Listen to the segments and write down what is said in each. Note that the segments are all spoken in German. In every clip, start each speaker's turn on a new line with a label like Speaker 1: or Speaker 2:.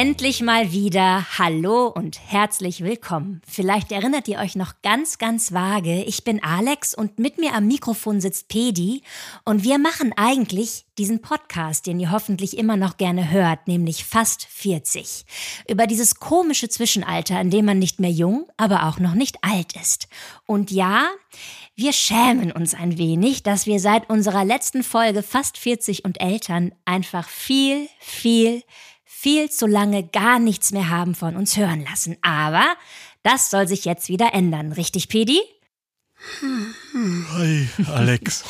Speaker 1: Endlich mal wieder Hallo und herzlich willkommen. Vielleicht erinnert ihr euch noch ganz, ganz vage. Ich bin Alex und mit mir am Mikrofon sitzt Pedi und wir machen eigentlich diesen Podcast, den ihr hoffentlich immer noch gerne hört, nämlich fast 40. Über dieses komische Zwischenalter, in dem man nicht mehr jung, aber auch noch nicht alt ist. Und ja, wir schämen uns ein wenig, dass wir seit unserer letzten Folge fast 40 und Eltern einfach viel, viel, viel zu lange gar nichts mehr haben von uns hören lassen. Aber das soll sich jetzt wieder ändern, richtig, Pedi?
Speaker 2: Hi, Alex.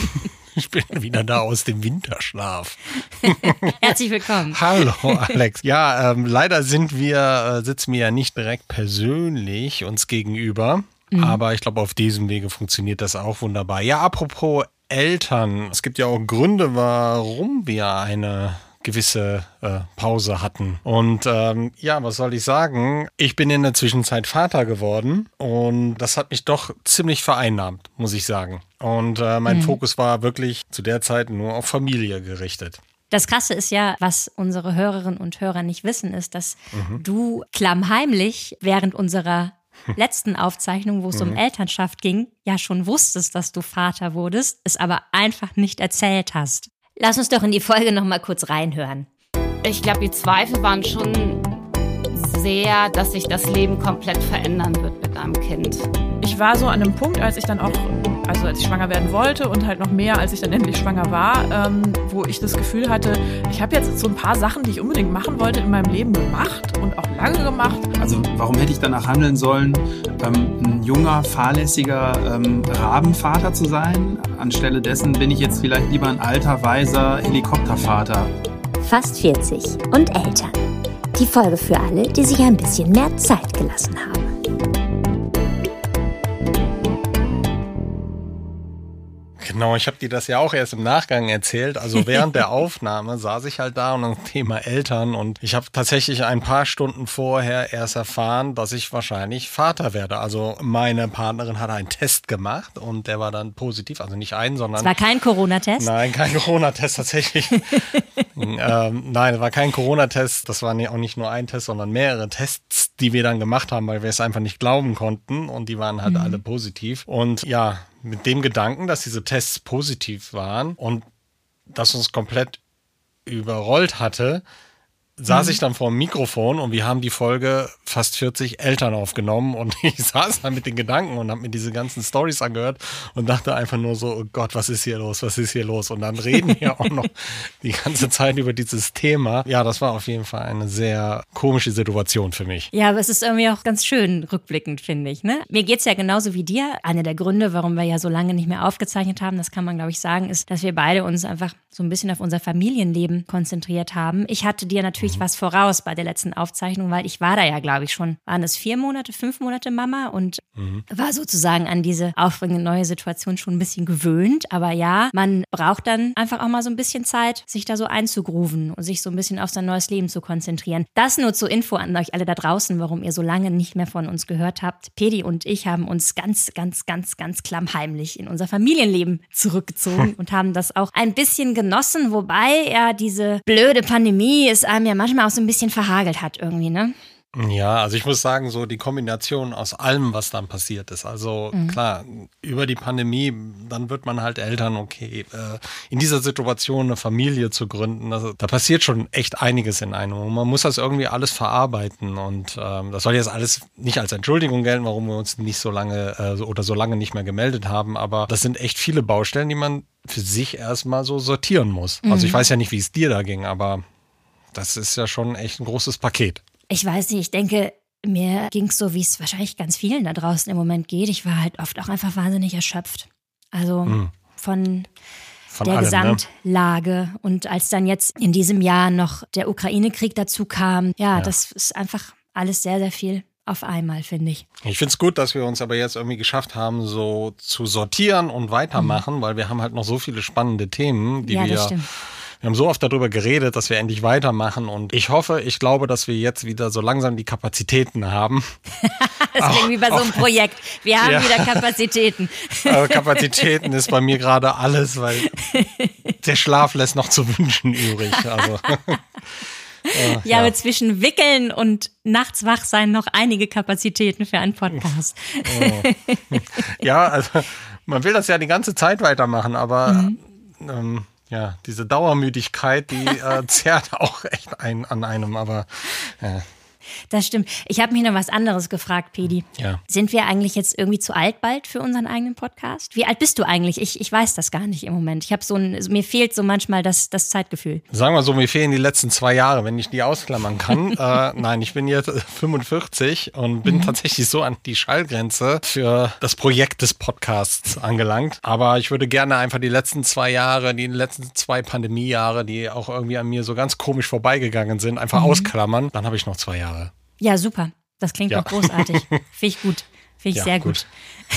Speaker 2: Ich bin wieder da aus dem Winterschlaf.
Speaker 1: Herzlich willkommen.
Speaker 2: Hallo, Alex. Ja, ähm, leider sind wir, äh, sitzen wir ja nicht direkt persönlich uns gegenüber. Mhm. Aber ich glaube, auf diesem Wege funktioniert das auch wunderbar. Ja, apropos Eltern. Es gibt ja auch Gründe, warum wir eine gewisse äh, Pause hatten. Und ähm, ja, was soll ich sagen? Ich bin in der Zwischenzeit Vater geworden und das hat mich doch ziemlich vereinnahmt, muss ich sagen. Und äh, mein mhm. Fokus war wirklich zu der Zeit nur auf Familie gerichtet.
Speaker 1: Das Krasse ist ja, was unsere Hörerinnen und Hörer nicht wissen, ist, dass mhm. du klammheimlich während unserer letzten Aufzeichnung, wo es mhm. um Elternschaft ging, ja schon wusstest, dass du Vater wurdest, es aber einfach nicht erzählt hast. Lass uns doch in die Folge noch mal kurz reinhören.
Speaker 3: Ich glaube, die Zweifel waren schon sehr, dass sich das Leben komplett verändern wird mit einem Kind.
Speaker 4: Ich war so an einem Punkt, als ich dann auch, also als ich schwanger werden wollte und halt noch mehr, als ich dann endlich schwanger war, ähm, wo ich das Gefühl hatte, ich habe jetzt so ein paar Sachen, die ich unbedingt machen wollte, in meinem Leben gemacht und auch lange gemacht.
Speaker 5: Also warum hätte ich danach handeln sollen, ähm, ein junger, fahrlässiger ähm, Rabenvater zu sein? Anstelle dessen bin ich jetzt vielleicht lieber ein alter, weiser Helikoptervater.
Speaker 1: Fast 40 und Eltern. Die Folge für alle, die sich ein bisschen mehr Zeit gelassen haben.
Speaker 2: Genau, ich habe dir das ja auch erst im Nachgang erzählt. Also während der Aufnahme saß ich halt da und das Thema Eltern und ich habe tatsächlich ein paar Stunden vorher erst erfahren, dass ich wahrscheinlich Vater werde. Also meine Partnerin hat einen Test gemacht und der war dann positiv, also nicht einen, sondern.
Speaker 1: Es war kein Corona-Test?
Speaker 2: Nein, kein Corona-Test tatsächlich. ähm, nein, es war kein Corona-Test. Das war auch nicht nur ein Test, sondern mehrere Tests, die wir dann gemacht haben, weil wir es einfach nicht glauben konnten und die waren halt mhm. alle positiv. Und ja, mit dem Gedanken, dass diese Tests positiv waren und das uns komplett überrollt hatte, saß mhm. ich dann vor dem Mikrofon und wir haben die Folge fast 40 Eltern aufgenommen und ich saß da mit den Gedanken und habe mir diese ganzen Stories angehört und dachte einfach nur so, oh Gott, was ist hier los, was ist hier los? Und dann reden wir auch noch die ganze Zeit über dieses Thema. Ja, das war auf jeden Fall eine sehr komische Situation für mich.
Speaker 1: Ja, aber es ist irgendwie auch ganz schön rückblickend, finde ich. Ne? Mir geht's ja genauso wie dir. Einer der Gründe, warum wir ja so lange nicht mehr aufgezeichnet haben, das kann man, glaube ich, sagen, ist, dass wir beide uns einfach so ein bisschen auf unser Familienleben konzentriert haben. Ich hatte dir natürlich natürlich was voraus bei der letzten Aufzeichnung, weil ich war da ja, glaube ich, schon, waren es vier Monate, fünf Monate Mama und mhm. war sozusagen an diese aufregende neue Situation schon ein bisschen gewöhnt. Aber ja, man braucht dann einfach auch mal so ein bisschen Zeit, sich da so einzugrooven und sich so ein bisschen auf sein neues Leben zu konzentrieren. Das nur zur Info an euch alle da draußen, warum ihr so lange nicht mehr von uns gehört habt. Pedi und ich haben uns ganz, ganz, ganz, ganz klammheimlich in unser Familienleben zurückgezogen und haben das auch ein bisschen genossen, wobei ja diese blöde Pandemie ist einem ja manchmal auch so ein bisschen verhagelt hat irgendwie, ne?
Speaker 2: Ja, also ich muss sagen, so die Kombination aus allem, was dann passiert ist. Also mhm. klar, über die Pandemie, dann wird man halt Eltern, okay, äh, in dieser Situation eine Familie zu gründen, also, da passiert schon echt einiges in einem. Und man muss das irgendwie alles verarbeiten. Und ähm, das soll jetzt alles nicht als Entschuldigung gelten, warum wir uns nicht so lange äh, oder so lange nicht mehr gemeldet haben. Aber das sind echt viele Baustellen, die man für sich erstmal so sortieren muss. Mhm. Also ich mhm. weiß ja nicht, wie es dir da ging, aber das ist ja schon echt ein großes Paket.
Speaker 1: Ich weiß nicht, ich denke, mir ging es so, wie es wahrscheinlich ganz vielen da draußen im Moment geht. Ich war halt oft auch einfach wahnsinnig erschöpft. Also hm. von, von, der allem, ne? Gesamtlage. Ne? Und als dann jetzt in diesem Jahr noch der Ukraine-Krieg dazu kam, ja, ja, das ist einfach alles sehr, sehr viel auf einmal, finde ich.
Speaker 2: Ich finde es gut, dass wir uns aber jetzt irgendwie geschafft haben, so zu sortieren und weitermachen, mhm. weil wir haben halt noch so viele spannende Themen, die ja, wir stimmt wir haben so oft darüber geredet, dass wir endlich weitermachen und ich hoffe, ich glaube, dass wir jetzt wieder so langsam die Kapazitäten haben.
Speaker 1: das klingt wie bei so einem Projekt. Wir haben ja. wieder Kapazitäten.
Speaker 2: Aber Kapazitäten ist bei mir gerade alles, weil der Schlaf lässt noch zu wünschen übrig. Also.
Speaker 1: Oh, ja, aber zwischen Wickeln und nachts wach sein noch einige Kapazitäten für einen Podcast.
Speaker 2: Oh. Ja, also man will das ja die ganze Zeit weitermachen, aber mhm. ähm, ja, diese Dauermüdigkeit, die äh, zerrt auch echt ein, an einem, aber äh,
Speaker 1: das stimmt. Ich habe mich noch was anderes gefragt, Pedi.
Speaker 2: Ja.
Speaker 1: Sind wir eigentlich jetzt irgendwie zu alt bald für unseren eigenen Podcast? Wie alt bist du eigentlich? Ich, ich weiß das gar nicht im Moment. Ich habe so ein, mir fehlt so manchmal das, das Zeitgefühl.
Speaker 2: Sagen wir so, mir fehlen die letzten zwei Jahre, wenn ich die ausklammern kann. äh, nein, ich bin jetzt 45 und bin mhm. tatsächlich so an die Schallgrenze für das Projekt des Podcasts angelangt. Aber ich würde gerne einfach die letzten zwei Jahre, die letzten zwei Pandemiejahre, die auch irgendwie an mir so ganz komisch vorbeigegangen sind, einfach mhm. ausklammern. Dann habe ich noch zwei Jahre.
Speaker 1: Ja, super. Das klingt ja. doch großartig. Finde ich gut. Finde ich ja, sehr gut.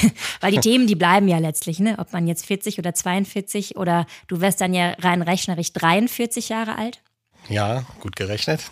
Speaker 1: gut. Weil die Themen, die bleiben ja letztlich, ne? Ob man jetzt 40 oder 42 oder du wärst dann ja rein rechnerisch 43 Jahre alt.
Speaker 2: Ja, gut gerechnet.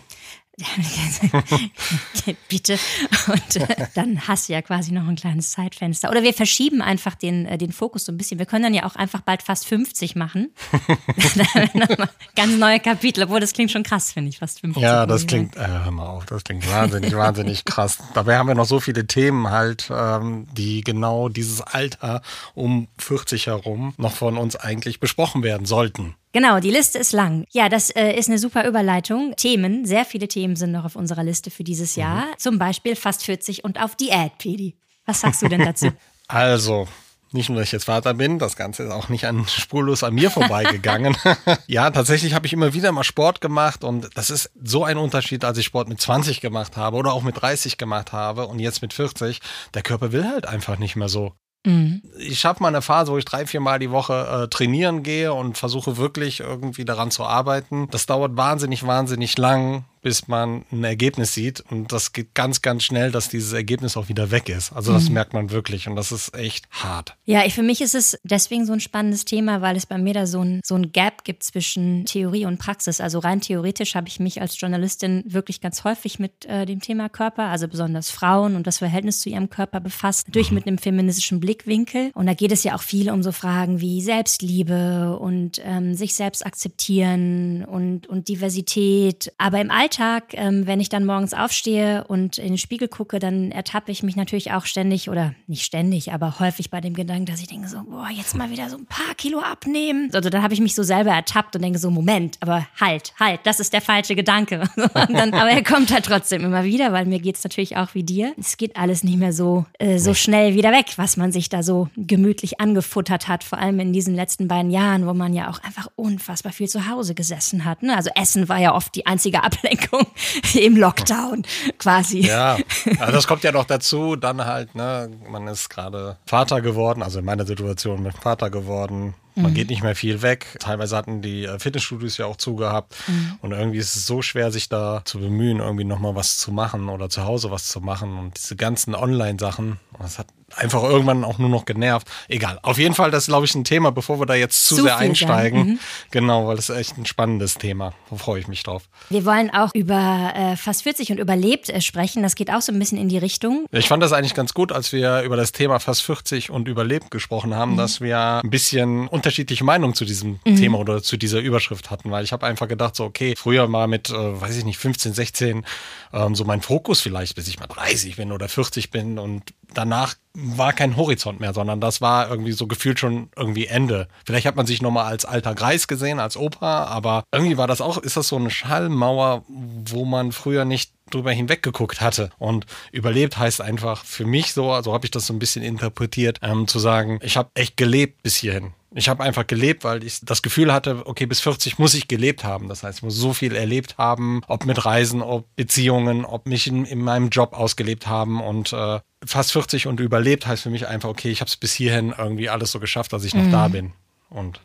Speaker 1: Bitte. Und äh, dann hast du ja quasi noch ein kleines Zeitfenster. Oder wir verschieben einfach den, äh, den Fokus so ein bisschen. Wir können dann ja auch einfach bald fast 50 machen. ganz neue Kapitel, obwohl das klingt schon krass, finde ich, fast 50.
Speaker 2: Ja, das klingt, äh, hör mal auf, das klingt wahnsinnig, wahnsinnig krass. Dabei haben wir noch so viele Themen halt, ähm, die genau dieses Alter um 40 herum noch von uns eigentlich besprochen werden sollten.
Speaker 1: Genau, die Liste ist lang. Ja, das äh, ist eine super Überleitung. Themen, sehr viele Themen sind noch auf unserer Liste für dieses Jahr. Mhm. Zum Beispiel fast 40 und auf Diät, Pedi. Was sagst du denn dazu?
Speaker 2: Also, nicht nur, dass ich jetzt Vater bin, das Ganze ist auch nicht an, spurlos an mir vorbeigegangen. ja, tatsächlich habe ich immer wieder mal Sport gemacht und das ist so ein Unterschied, als ich Sport mit 20 gemacht habe oder auch mit 30 gemacht habe und jetzt mit 40. Der Körper will halt einfach nicht mehr so. Mhm. Ich schaffe mal eine Phase, wo ich drei, vier Mal die Woche äh, trainieren gehe und versuche wirklich irgendwie daran zu arbeiten. Das dauert wahnsinnig, wahnsinnig lang bis man ein Ergebnis sieht. Und das geht ganz, ganz schnell, dass dieses Ergebnis auch wieder weg ist. Also das mhm. merkt man wirklich und das ist echt hart.
Speaker 1: Ja, für mich ist es deswegen so ein spannendes Thema, weil es bei mir da so ein, so ein Gap gibt zwischen Theorie und Praxis. Also rein theoretisch habe ich mich als Journalistin wirklich ganz häufig mit äh, dem Thema Körper, also besonders Frauen und das Verhältnis zu ihrem Körper befasst, durch mhm. mit einem feministischen Blickwinkel. Und da geht es ja auch viel um so Fragen wie Selbstliebe und ähm, sich selbst akzeptieren und, und Diversität. Aber im Alltag Alltag, ähm, wenn ich dann morgens aufstehe und in den Spiegel gucke, dann ertappe ich mich natürlich auch ständig oder nicht ständig, aber häufig bei dem Gedanken, dass ich denke so, boah, jetzt mal wieder so ein paar Kilo abnehmen. Also dann habe ich mich so selber ertappt und denke so, Moment, aber halt, halt, das ist der falsche Gedanke. Dann, aber er kommt halt trotzdem immer wieder, weil mir geht es natürlich auch wie dir. Es geht alles nicht mehr so, äh, so schnell wieder weg, was man sich da so gemütlich angefuttert hat, vor allem in diesen letzten beiden Jahren, wo man ja auch einfach unfassbar viel zu Hause gesessen hat. Ne? Also Essen war ja oft die einzige Ablenkung Ablenkung im Lockdown quasi.
Speaker 2: Ja, also das kommt ja noch dazu. Dann halt, ne, man ist gerade Vater geworden, also in meiner Situation mit Vater geworden. Man mhm. geht nicht mehr viel weg. Teilweise hatten die äh, Fitnessstudios ja auch zugehabt. Mhm. Und irgendwie ist es so schwer, sich da zu bemühen, irgendwie nochmal was zu machen oder zu Hause was zu machen. Und diese ganzen Online-Sachen, das hat einfach irgendwann auch nur noch genervt. Egal. Auf jeden Fall, das ist, glaube ich, ein Thema, bevor wir da jetzt zu, zu sehr einsteigen. Mhm. Genau, weil das ist echt ein spannendes Thema. Da freue ich mich drauf.
Speaker 1: Wir wollen auch über äh, fast 40 und überlebt äh, sprechen. Das geht auch so ein bisschen in die Richtung.
Speaker 2: Ich fand das eigentlich ganz gut, als wir über das Thema fast 40 und überlebt gesprochen haben, mhm. dass wir ein bisschen unterschiedliche Meinungen zu diesem mhm. Thema oder zu dieser Überschrift hatten, weil ich habe einfach gedacht, so, okay, früher mal mit, äh, weiß ich nicht, 15, 16, ähm, so mein Fokus vielleicht, bis ich mal 30 bin oder 40 bin und danach war kein Horizont mehr, sondern das war irgendwie so gefühlt schon irgendwie Ende. Vielleicht hat man sich nochmal als alter Greis gesehen, als Opa, aber irgendwie war das auch, ist das so eine Schallmauer, wo man früher nicht drüber hinweggeguckt hatte. Und überlebt heißt einfach für mich so, so also habe ich das so ein bisschen interpretiert, ähm, zu sagen, ich habe echt gelebt bis hierhin. Ich habe einfach gelebt, weil ich das Gefühl hatte, okay, bis 40 muss ich gelebt haben. Das heißt, ich muss so viel erlebt haben, ob mit Reisen, ob Beziehungen, ob mich in, in meinem Job ausgelebt haben. Und äh, fast 40 und überlebt heißt für mich einfach, okay, ich habe es bis hierhin irgendwie alles so geschafft, dass ich noch mhm. da bin. Und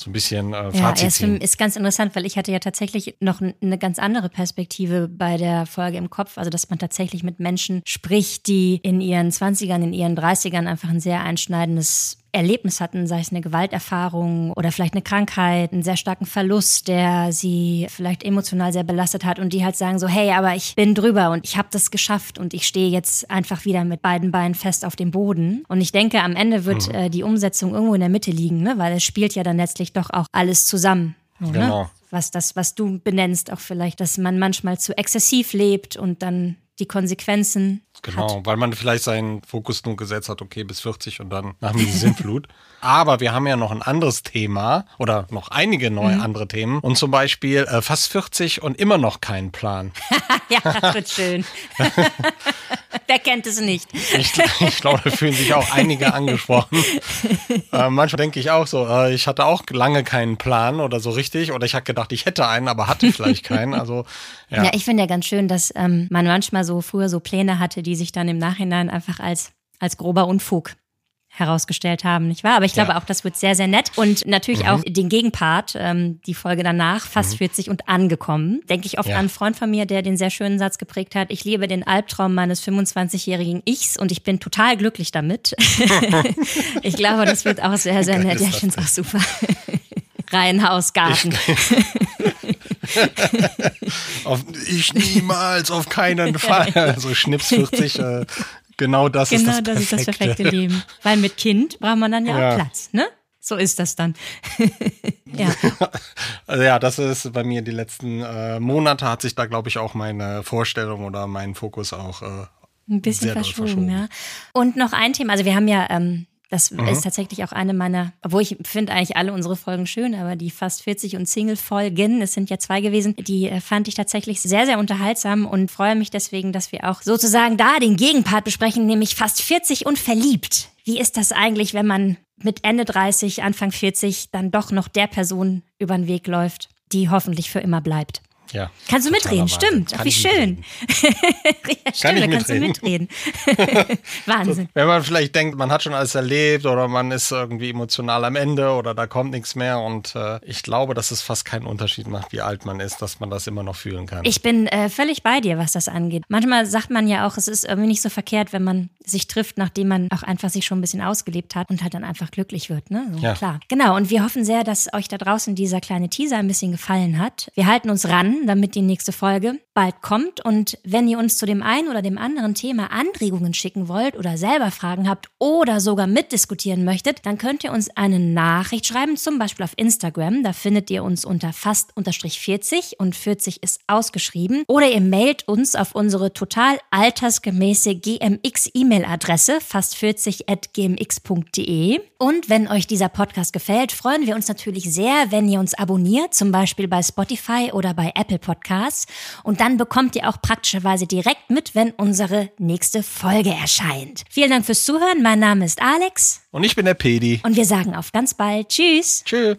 Speaker 2: so ein bisschen äh, Fazit
Speaker 1: ja, es ist ganz interessant, weil ich hatte ja tatsächlich noch eine ganz andere Perspektive bei der Folge im Kopf. Also, dass man tatsächlich mit Menschen spricht, die in ihren 20ern, in ihren 30ern einfach ein sehr einschneidendes Erlebnis hatten, sei es eine Gewalterfahrung oder vielleicht eine Krankheit, einen sehr starken Verlust, der sie vielleicht emotional sehr belastet hat und die halt sagen so, hey, aber ich bin drüber und ich habe das geschafft und ich stehe jetzt einfach wieder mit beiden Beinen fest auf dem Boden. Und ich denke, am Ende wird mhm. äh, die Umsetzung irgendwo in der Mitte liegen, ne? weil es spielt ja dann letztlich doch auch alles zusammen.
Speaker 2: So, ne? Genau.
Speaker 1: was das, was du benennst, auch vielleicht, dass man manchmal zu exzessiv lebt und dann die Konsequenzen.
Speaker 2: Genau,
Speaker 1: hat.
Speaker 2: weil man vielleicht seinen Fokus nur gesetzt hat, okay, bis 40 und dann nach mir die Sintflut. Aber wir haben ja noch ein anderes Thema oder noch einige neue
Speaker 1: Mhm.
Speaker 2: andere Themen. Und zum Beispiel äh, fast 40 und immer noch keinen Plan.
Speaker 1: ja, das wird schön. Wer kennt es nicht?
Speaker 2: Ich, ich glaube, da fühlen sich auch einige angesprochen. Äh, manchmal denke ich auch so, äh, ich hatte auch lange keinen Plan oder so richtig. Oder ich habe gedacht, ich hätte einen, aber hatte vielleicht keinen. Also ja.
Speaker 1: Ja, ich finde ja ganz schön, dass ähm, man manchmal so früher so Pläne hatte, die sich dann im Nachhinein einfach als, als grober Unfug herausgestellt haben, nicht wahr? Aber ich glaube
Speaker 2: Ja.
Speaker 1: auch, das wird sehr, sehr nett. Und natürlich auch den Gegenpart, ähm, die Folge danach, fast 40 und angekommen. Denke ich oft
Speaker 2: Ja.
Speaker 1: an einen Freund von mir, der den sehr schönen Satz geprägt hat, ich lebe den Albtraum meines 25-jährigen Ichs und ich bin total glücklich damit. ich glaube, das wird auch sehr, sehr nett. Ja, ich finde es auch super. Reihenhaus, Garten.
Speaker 2: Auf, ich niemals, auf keinen Fall. Also Schnips 40, äh, genau das
Speaker 1: Genau,
Speaker 2: ist das
Speaker 1: das ist das
Speaker 2: perfekte.
Speaker 1: Leben. Weil mit Kind braucht man dann ja,
Speaker 2: Ja.
Speaker 1: auch Platz, ne? So ist das dann. ja.
Speaker 2: Also ja, das ist bei mir die letzten äh, Monate hat sich da, glaube ich, auch meine Vorstellung oder mein Fokus auch äh,
Speaker 1: Ein bisschen verschoben,
Speaker 2: verschoben.
Speaker 1: ja. Und noch ein Thema, also wir haben ja, ähm, das
Speaker 2: Mhm.
Speaker 1: ist tatsächlich auch eine meiner, obwohl ich finde eigentlich alle unsere Folgen schön, aber die fast 40 und Single-Folgen, es sind ja zwei gewesen, die äh, fand ich tatsächlich sehr, sehr unterhaltsam und freue mich deswegen, dass wir auch sozusagen da den Gegenpart besprechen, nämlich fast 40 und verliebt. Wie ist das eigentlich, wenn man mit Ende 30, Anfang 40 dann doch noch der Person über den Weg läuft, die hoffentlich für immer bleibt?
Speaker 2: Ja.
Speaker 1: Kannst du mitreden? Stimmt. Ach,
Speaker 2: Kann
Speaker 1: wie
Speaker 2: ich
Speaker 1: schön. ja, stimmt,
Speaker 2: ich
Speaker 1: da kannst
Speaker 2: mitreden?
Speaker 1: du mitreden. Wahnsinn.
Speaker 2: Wenn man vielleicht denkt, man hat schon alles erlebt oder man ist irgendwie emotional am Ende oder da kommt nichts mehr und äh, ich glaube, dass es fast keinen Unterschied macht, wie alt man ist, dass man das immer noch fühlen kann.
Speaker 1: Ich bin äh, völlig bei dir, was das angeht. Manchmal sagt man ja auch, es ist irgendwie nicht so verkehrt, wenn man sich trifft, nachdem man auch einfach sich schon ein bisschen ausgelebt hat und halt dann einfach glücklich wird. Ne? So,
Speaker 2: Ja.
Speaker 1: Klar. Genau. Und wir hoffen sehr, dass euch da draußen dieser kleine Teaser ein bisschen gefallen hat. Wir halten uns ran, damit die nächste Folge bald kommt. Und wenn ihr uns zu dem einen oder dem anderen Thema Anregungen schicken wollt oder selber Fragen habt oder sogar mitdiskutieren möchtet, dann könnt ihr uns eine Nachricht schreiben, zum Beispiel auf Instagram. Da findet ihr uns unter fast-40 und 40 ist ausgeschrieben. Oder ihr mailt uns auf unsere total altersgemäße GMX-E-Mail-Adresse fast40.gmx.de. Und wenn euch dieser Podcast gefällt, freuen wir uns natürlich sehr, wenn ihr uns abonniert, zum Beispiel bei Spotify oder bei Apple Podcasts. Und dann bekommt ihr auch praktischerweise direkt mit, wenn unsere nächste Folge erscheint. Vielen Dank fürs Zuhören. Mein Name ist Alex
Speaker 2: und ich bin der Pedi.
Speaker 1: und wir sagen auf ganz bald. Tschüss.
Speaker 2: Tschüss.